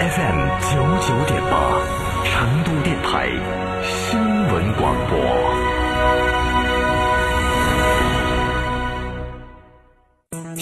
，FM 九九点八，成都电台新闻广播。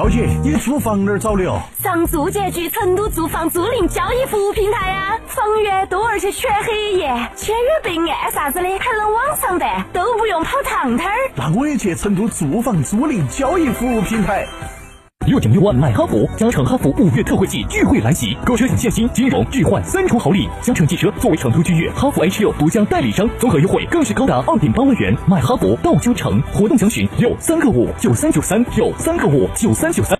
高姐，你租房哪儿找的哦？上住建局成都住房租赁交易服务平台呀、房源多而且全黑夜，签约备案啥子的还能网上办，都不用跑趟摊儿。那我也去成都住房租赁交易服务平台。六点六万买哈弗，加诚哈弗五月特惠季钜惠来袭，购车享现金、金融、置换三重好礼。嘉诚汽车作为成都君越哈弗 H 六独家代理商，综合优惠更是高达二点八万元。买哈弗到嘉诚，活动详询六三个五九三九三六三个五九三九三。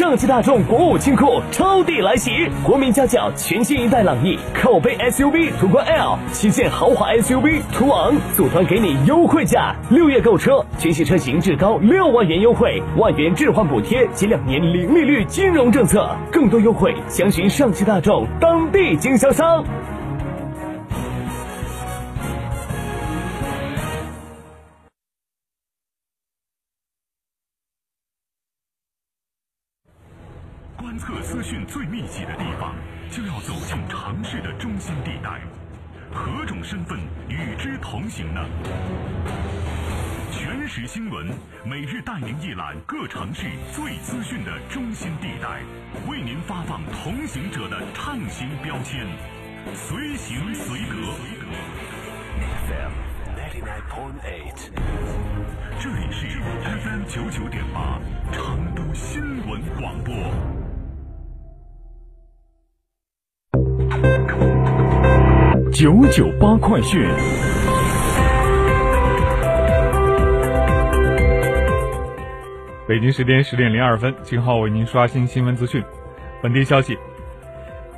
上汽大众国五清库超地来袭，国民家轿全新一代朗逸，口碑 SUV 途观 L，旗舰豪华 SUV 途昂，组团给你优惠价，六月购车，全系车型至高六万元优惠，万元置换补贴及两年零利率金融政策，更多优惠详询上汽大众当地经销商。观测资讯最密集的地方，就要走进城市的中心地带。何种身份与之同行呢？全时新闻每日带您一览各城市最资讯的中心地带，为您发放同行者的畅行标签，随行随得。FM 99.8. 这里是 FM 九九点八，成都新闻广播。九九八快讯。北京时间十点零二分，金浩为您刷新新闻资讯。本地消息：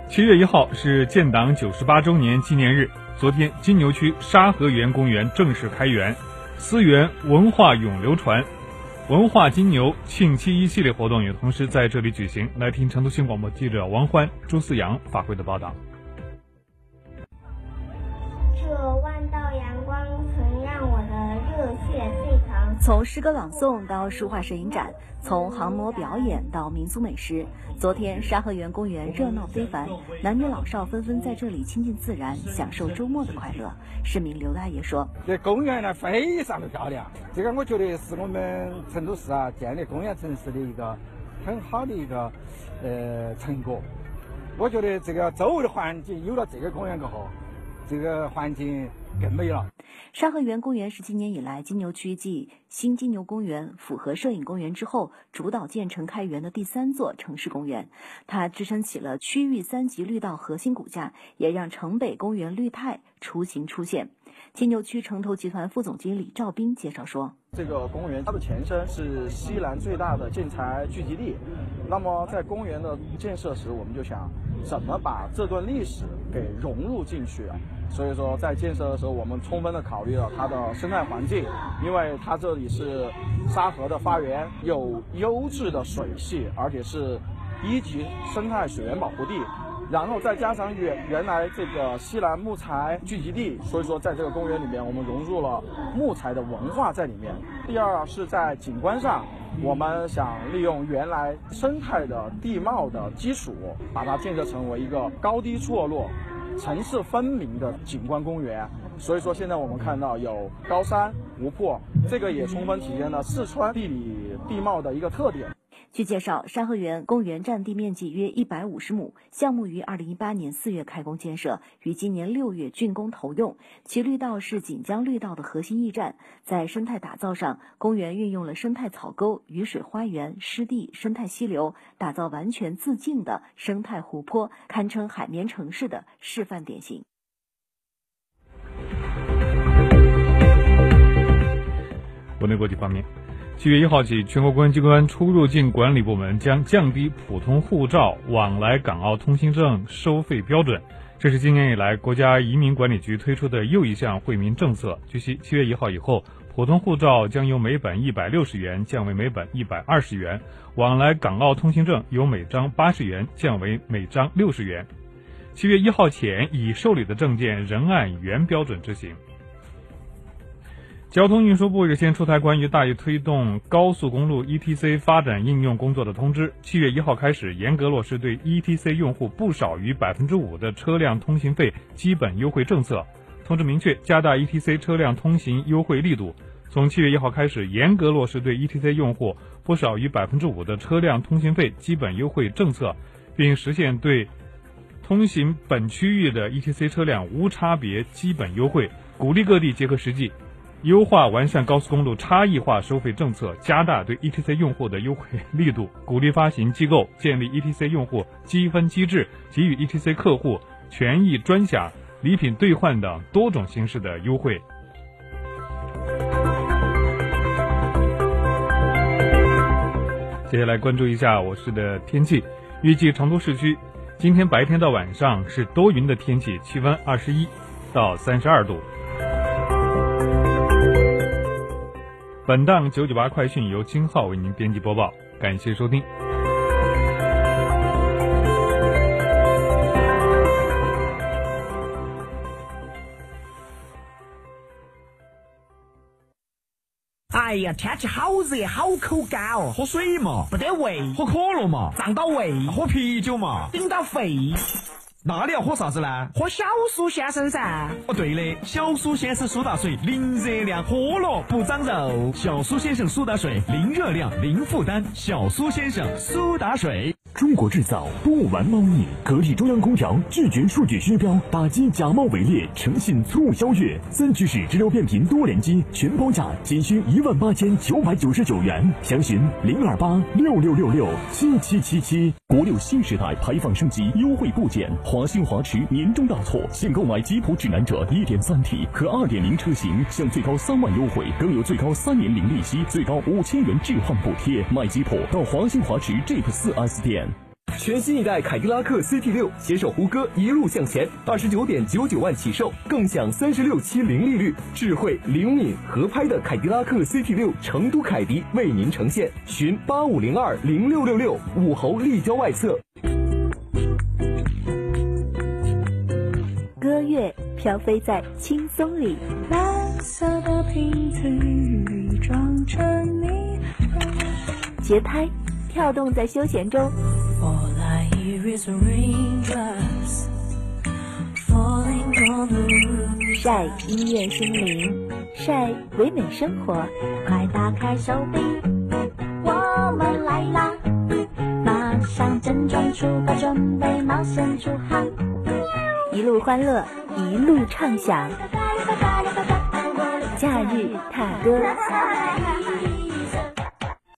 七月一号是建党九十八周年纪念日，昨天金牛区沙河园公园正式开园，思源文化永流传，文化金牛庆七一系列活动也同时在这里举行。来听成都新广播记者王欢、朱思阳发回的报道。万道阳光曾让我的热血沸腾。从诗歌朗诵到书画摄影展，从航模表演到民俗美食，昨天沙河园公园热闹非凡，男女老少纷纷在这里亲近自然，享受周末的快乐。市民刘大爷说这公园呢非常的漂亮，这个我觉得是我们成都市啊建立公园城市的一个很好的一个呃成果。我觉得这个周围的环境有了这个公园过后，这个环境更美了。：“沙河源公园是今年以来金牛区继新金牛公园、府河摄影公园之后，主导建成开园的第三座城市公园。它支撑起了区域三级绿道核心骨架，也让城北公园绿态雏形出现。”金牛区城投集团副总经理赵斌介绍说。这个公园它的前身是西南最大的建材聚集地，那么在公园的建设时，我们就想怎么把这段历史给融入进去啊？所以说在建设的时候，我们充分的考虑了它的生态环境，因为它这里是沙河的发源，有优质的水系，而且是一级生态水源保护地。然后再加上原原来这个西南木材聚集地，所以说在这个公园里面，我们融入了木材的文化在里面。第二是在景观上，我们想利用原来生态的地貌的基础，把它建设成为一个高低错落、层次分明的景观公园。所以说现在我们看到有高山、湖泊，这个也充分体现了四川地理地貌的一个特点。据介绍，山河园公园占地面积约一百五十亩，项目于二零一八年四月开工建设，于今年六月竣工投用。其绿道是锦江绿道的核心驿站。在生态打造上，公园运用了生态草沟、雨水花园、湿地、生态溪流，打造完全自净的生态湖泊，堪称海绵城市的示范典型。国内国际方面，七月一号起，全国公安机关出入境管理部门将降低普通护照往来港澳通行证收费标准。这是今年以来国家移民管理局推出的又一项惠民政策。据悉，七月一号以后，普通护照将由每本一百六十元降为每本一百二十元，往来港澳通行证由每张八十元降为每张六十元。七月一号前已受理的证件仍按原标准执行。交通运输部日前出台关于大力推动高速公路 ETC 发展应用工作的通知，七月一号开始严格落实对 ETC 用户不少于百分之五的车辆通行费基本优惠政策。通知明确，加大 ETC 车辆通行优惠力度，从七月一号开始严格落实对 ETC 用户不少于百分之五的车辆通行费基本优惠政策，并实现对通行本区域的 ETC 车辆无差别基本优惠，鼓励各地结合实际。优化完善高速公路差异化收费政策，加大对 ETC 用户的优惠力度，鼓励发行机构建立 ETC 用户积分机制，给予 ETC 客户权益专享、礼品兑换等多种形式的优惠。接下来关注一下我市的天气，预计成都市区今天白天到晚上是多云的天气，气温二十一到三十二度。本档九九八快讯由金浩为您编辑播报，感谢收听。哎呀，天气好热，好口干哦，喝水嘛，不得胃；喝可乐嘛，胀到胃；喝啤酒嘛，顶到肺。那你要喝啥子呢？喝小苏先生噻。哦，对的，小苏先生苏打水，零热量，喝了不长肉。小苏先生苏打水，零热量，零负担。小苏先生苏打水。中国制造不玩猫腻，格力中央空调拒绝数据虚标，打击假冒伪劣，诚信促销月，三居室直流变频多联机全包价仅需一万八千九百九十九元，详询零二八六六六六七七七七。国六新时代排放升级优惠部件，华星华驰年终大促，现购买吉普指南者一点三 T 和二点零车型，享最高三万优惠，更有最高三年零利息，最高五千元置换补贴。买吉普到华星华驰 Jeep 四 S 店。全新一代凯迪拉克 CT 六携手胡歌一路向前，二十九点九九万起售，更享三十六期零利率，智慧灵敏合拍的凯迪拉克 CT 六成都凯迪为您呈现，寻八五零二零六六六武侯立交外侧。歌乐飘飞在轻松里，蓝色的瓶子里装着你。节拍跳动在休闲中，晒音乐心灵，晒唯美生活。快打开手臂，我们来啦！马上整装出发，准备冒险出航。一路欢乐，一路畅享。假日踏歌。